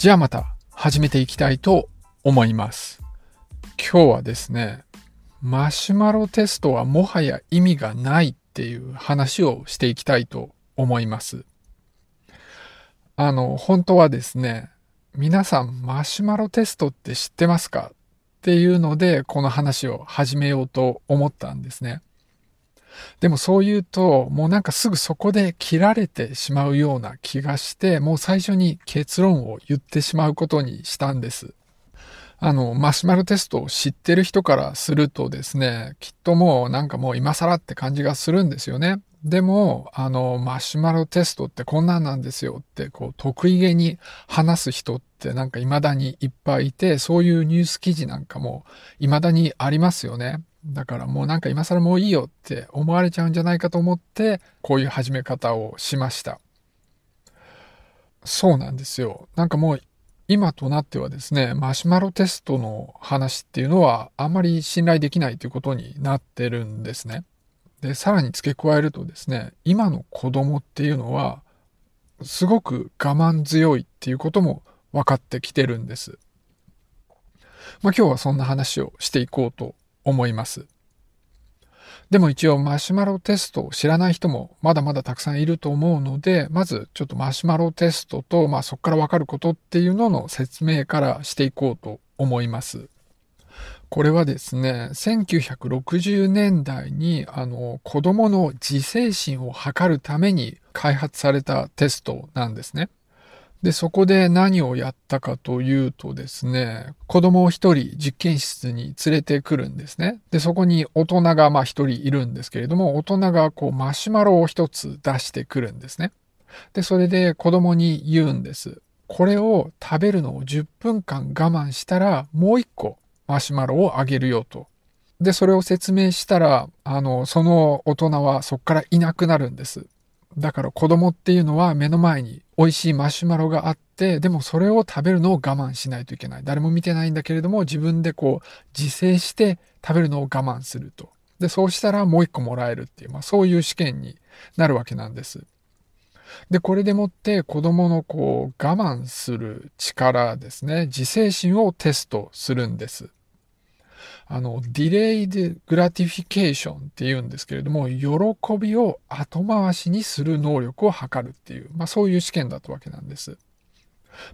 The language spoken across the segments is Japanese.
じゃあまた始めていきたいと思います。今日はですね、マシュマロテストはもはや意味がないっていう話をしていきたいと思います。あの、本当はですね、皆さんマシュマロテストって知ってますか？っていうので、この話を始めようと思ったんですね。でもそう言うと、もうなんかすぐそこで切られてしまうような気がして、もう最初に結論を言ってしまうことにしたんです。あの、マシュマロテストを知ってる人からするとですね、きっともうなんかもう今更って感じがするんですよね。でも、あの、マシュマロテストってこんなんなんですよって、こう、得意げに話す人ってなんか未だにいっぱいいて、そういうニュース記事なんかも未だにありますよね。だからもうなんか今更もういいよって思われちゃうんじゃないかと思って、こういう始め方をしました。そうなんですよ。なんかもう今となってはですね、マシュマロテストの話っていうのはあんまり信頼できないということになってるんですね。で、さらに付け加えるとですね、今の子供っていうのはすごく我慢強いっていうことも分かってきてるんです。まあ今日はそんな話をしていこうと思います。でも一応マシュマロテストを知らない人もまだまだたくさんいると思うので、まずちょっとマシュマロテストと、まあそこからわかることっていうのの説明からしていこうと思います。これはですね、1960年代にあの子供の自制心を測るために開発されたテストなんですね。で、そこで何をやったかというとですね、子供を一人実験室に連れてくるんですね。で、そこに大人がまあ一人いるんですけれども、大人がこうマシュマロを一つ出してくるんですね。で、それで子供に言うんです。これを食べるのを10分間我慢したら、もう一個マシュマロをあげるよと。で、それを説明したら、あの、その大人はそこからいなくなるんです。だから子供っていうのは目の前に美味しいマシュマロがあって、でもそれを食べるのを我慢しないといけない。誰も見てないんだけれども、自分でこう自制して食べるのを我慢すると。で、そうしたらもう一個もらえるっていう、まあそういう試験になるわけなんです。で、これでもって子供のこう我慢する力ですね、自制心をテストするんです。あの、 delayed gratification って言うんですけれども、喜びを後回しにする能力を測るっていう、まあそういう試験だったわけなんです。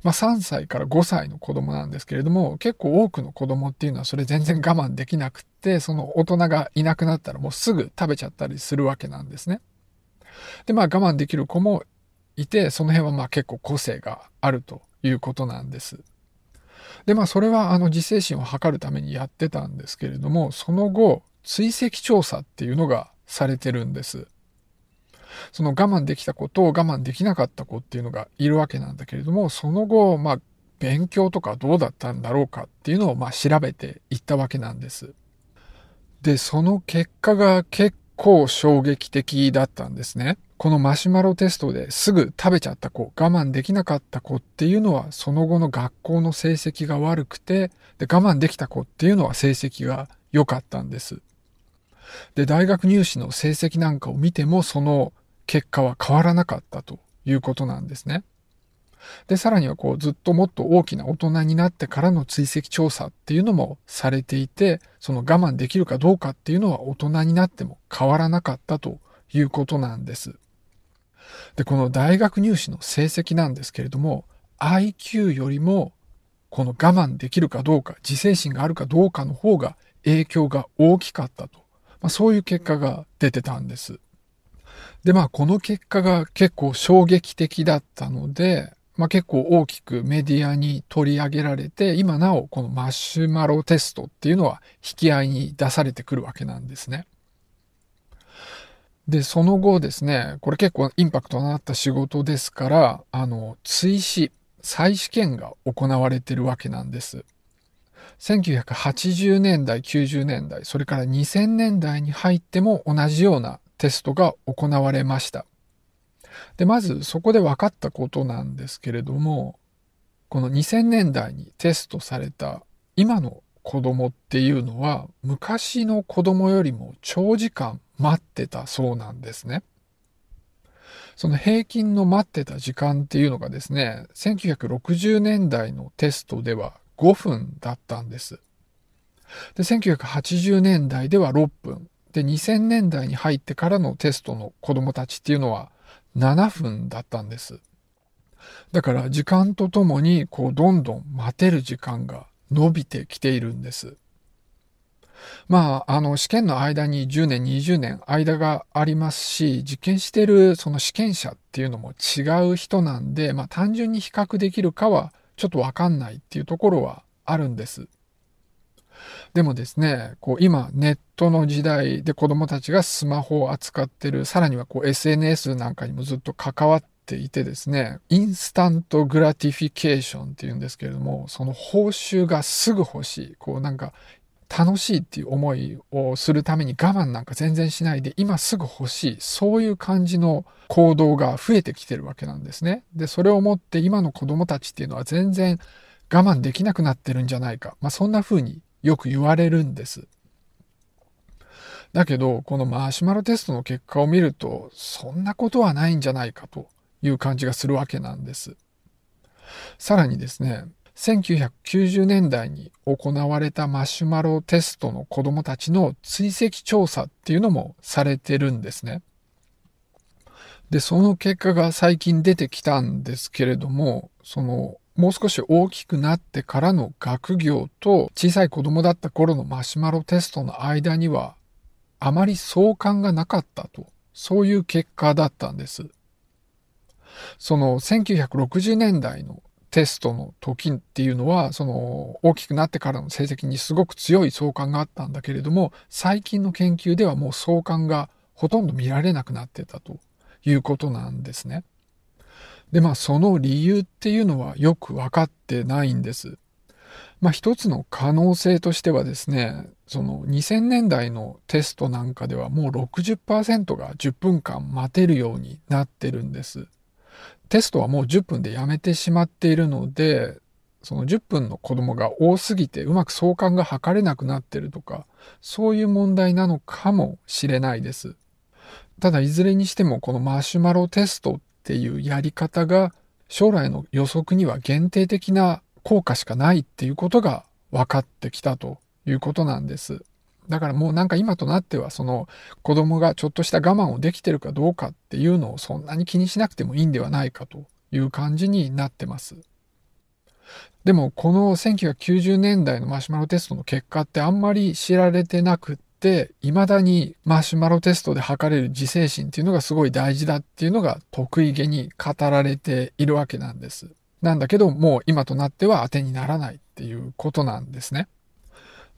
まあ3歳から5歳の子供なんですけれども、結構多くの子供っていうのはそれ全然我慢できなくって、その大人がいなくなったらもうすぐ食べちゃったりするわけなんですね。で、まあ我慢できる子もいて、その辺はまあ結構個性があるということなんです。で、まあ、それは、あの、自制心を図るためにやってたんですけれども、その後、追跡調査っていうのがされてるんです。その我慢できた子と我慢できなかった子っていうのがいるわけなんだけれども、その後、まあ、勉強とかどうだったんだろうかっていうのを、まあ、調べていったわけなんです。で、その結果が結構衝撃的だったんですね。このマシュマロテストですぐ食べちゃった子、我慢できなかった子っていうのはその後の学校の成績が悪くて、で我慢できた子っていうのは成績が良かったんです。で、大学入試の成績なんかを見てもその結果は変わらなかったということなんですね。で、さらにはこうずっともっと大きな大人になってからの追跡調査っていうのもされていて、その我慢できるかどうかっていうのは大人になっても変わらなかったということなんです。で、この大学入試の成績なんですけれども、IQ よりも、この我慢できるかどうか、自制心があるかどうかの方が影響が大きかったと。まあ、そういう結果が出てたんです。で、まあ、この結果が結構衝撃的だったので、まあ、結構大きくメディアに取り上げられて、今なおこのマシュマロテストっていうのは引き合いに出されてくるわけなんですね。で、その後ですね、これ結構インパクトのあった仕事ですから、あの、追試、再試験が行われてるわけなんです。1980年代、90年代、それから2000年代に入っても同じようなテストが行われました。で、まずそこで分かったことなんですけれども、この2000年代にテストされた今の子供っていうのは昔の子供よりも長時間待ってたそうなんですね。その平均の待ってた時間っていうのがですね、1960年代のテストでは5分だったんです。で、1980年代では6分。で、2000年代に入ってからのテストの子供たちっていうのは7分だったんです。だから時間とともにこうどんどん待てる時間が伸びてきているんです。まあ、あの、試験の間に10年、20年間がありますし、実験してるその試験者っていうのも違う人なんで、まあ単純に比較できるかはちょっとわかんないっていうところはあるんです。でもですね、こう今ネットの時代で子供たちがスマホを扱ってる、さらにはこう SNS なんかにもずっと関わっていてですね、 instant gratification っていうんですけれども、その報酬がすぐ欲しい、こうなんか楽しいっていう思いをするために我慢なんか全然しないで今すぐ欲しいそういう感じの行動が増えてきてるわけなんですね。でそれをもって今の子供たちっていうのは全然我慢できなくなってるんじゃないか、まあ、そんな風によく言われるんです。だけど、このマシュマロテストの結果を見ると、そんなことはないんじゃないかという感じがするわけなんです。さらにですね、1990年代に行われたマシュマロテストの子供たちの追跡調査っていうのもされてるんですね。で、その結果が最近出てきたんですけれども、そのもう少し大きくなってからの学業と小さい子供だった頃のマシュマロテストの間にはあまり相関がなかったと、そういう結果だったんです。その1960年代のテストの時っていうのは、その大きくなってからの成績にすごく強い相関があったんだけれども、最近の研究ではもう相関がほとんど見られなくなってたということなんですね。で、まあその理由っていうのはよく分かってないんです。まあ一つの可能性としてはですね、その2000年代のテストなんかではもう60%が10分間待てるようになってるんです。テストはもう10分でやめてしまっているので、その10分の子供が多すぎてうまく相関が測れなくなってるとか、そういう問題なのかもしれないです。ただいずれにしてもこのマシュマロテストっていうやり方が将来の予測には限定的な効果しかないっていうことが分かってきたということなんです。だからもうなんか今となってはその子供がちょっとした我慢をできてるかどうかっていうのをそんなに気にしなくてもいいんではないかという感じになってます。でもこの1990年代のマシュマロテストの結果ってあんまり知られてなくって、未だにマシュマロテストで測れる自制心っていうのがすごい大事だっていうのが得意げに語られているわけなんです。なんだけど、もう今となっては当てにならないっていうことなんですね。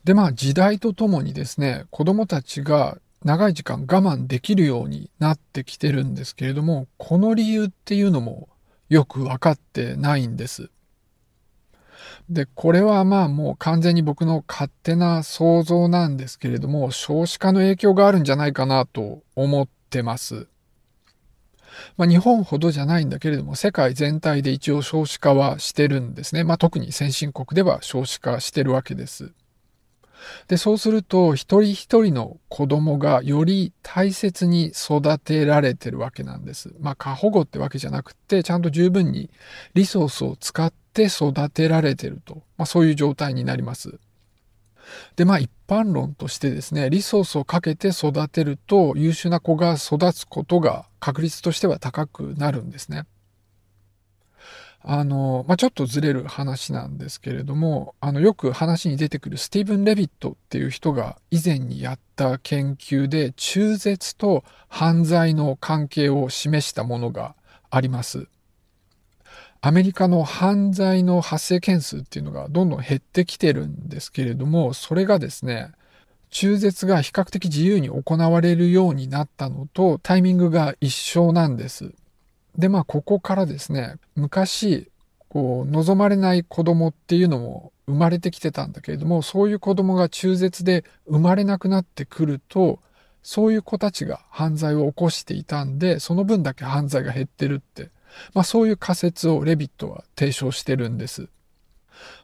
で、まあ時代とともにですね、子供たちが長い時間我慢できるようになってきてるんですけれども、この理由っていうのもよくわかってないんです。で、これはまあもう完全に僕の勝手な想像なんですけれども、少子化の影響があるんじゃないかなと思ってます。まあ、日本ほどじゃないんだけれども、世界全体で一応少子化はしてるんですね。まあ、特に先進国では少子化してるわけです。で、そうすると、一人一人の子供がより大切に育てられてるわけなんです。まあ、過保護ってわけじゃなくて、ちゃんと十分にリソースを使って育てられてると。まあ、そういう状態になります。で、まあ一般論としてですね、リソースをかけて育てると優秀な子が育つことが確率としては高くなるんですね。あの、まあ、ちょっとずれる話なんですけれども、あの、よく話に出てくるスティーブン・レビットっていう人が以前にやった研究で中絶と犯罪の関係を示したものがあります。アメリカの犯罪の発生件数っていうのがどんどん減ってきてるんですけれども、それがですね、中絶が比較的自由に行われるようになったのとタイミングが一緒なんです。で、まあ、ここからですね、昔、こう、望まれない子供っていうのも生まれてきてたんだけれども、そういう子供が中絶で生まれなくなってくると、そういう子たちが犯罪を起こしていたんで、その分だけ犯罪が減ってるって、まあそういう仮説をレビットは提唱してるんです。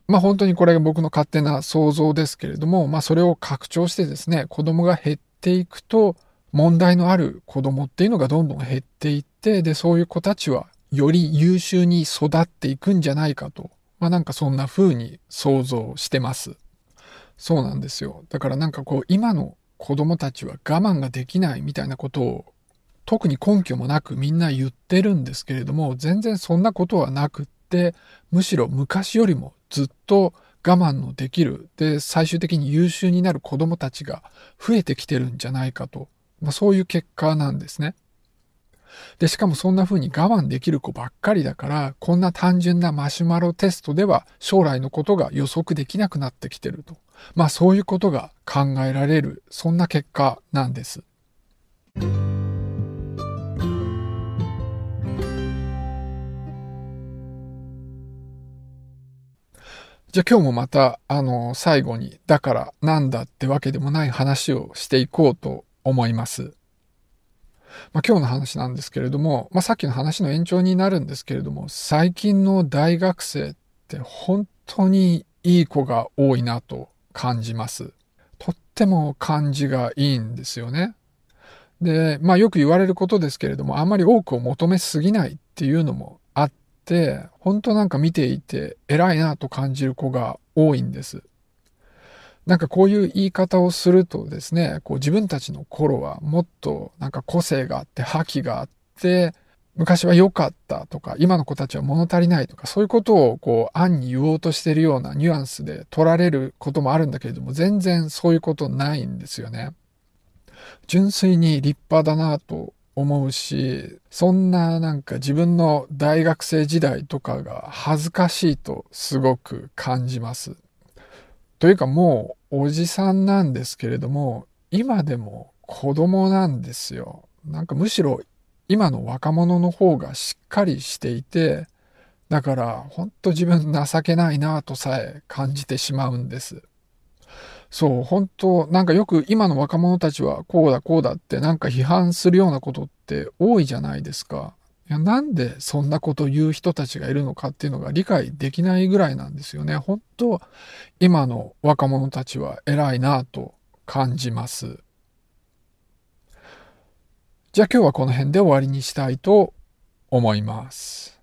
まあ本当にこれが僕の勝手な想像ですけれども、まあそれを拡張してですね、子供が減っていくと、問題のある子供っていうのがどんどん減っていって、で、そういう子たちはより優秀に育っていくんじゃないかと、まあなんかそんな風に想像してます。そうなんですよ。だからなんかこう今の子供たちは我慢ができないみたいなことを特に根拠もなくみんな言ってるんですけれども、全然そんなことはなくって、むしろ昔よりもずっと我慢のできる、で、最終的に優秀になる子供たちが増えてきてるんじゃないかと、まあそういう結果なんですね。で、しかもそんな風に我慢できる子ばっかりだから、こんな単純なマシュマロテストでは将来のことが予測できなくなってきてると。まあそういうことが考えられる、そんな結果なんです。じゃあ今日もまた、あの、最後に、だからなんだってわけでもない話をしていこうと思います。まあ、今日の話なんですけれども、まあ、さっきの話の延長になるんですけれども、最近の大学生って本当にいい子が多いなと感じます。とっても感じがいいんですよね。で、まあよく言われることですけれども、あんまり多くを求めすぎないっていうのもあって、本当なんか見ていて偉いなと感じる子が多いんです。なんかこういう言い方をするとですね、こう自分たちの頃はもっとなんか個性があって覇気があって、昔は良かったとか、今の子たちは物足りないとか、そういうことをこう暗に言おうとしているようなニュアンスで取られることもあるんだけれども、全然そういうことないんですよね。純粋に立派だなと思うし、そんななんか自分の大学生時代とかが恥ずかしいとすごく感じます。というかもうおじさんなんですけれども、今でも子供なんですよ。なんかむしろ今の若者の方がしっかりしていて、だからほんと自分情けないなとさえ感じてしまうんです。そう、本当なんかよく今の若者たちはこうだこうだってなんか批判するようなことって多いじゃないですか。いやなんでそんなこと言う人たちがいるのかっていうのが理解できないぐらいなんですよね。本当今の若者たちは偉いなと感じます。じゃあ今日はこの辺で終わりにしたいと思います。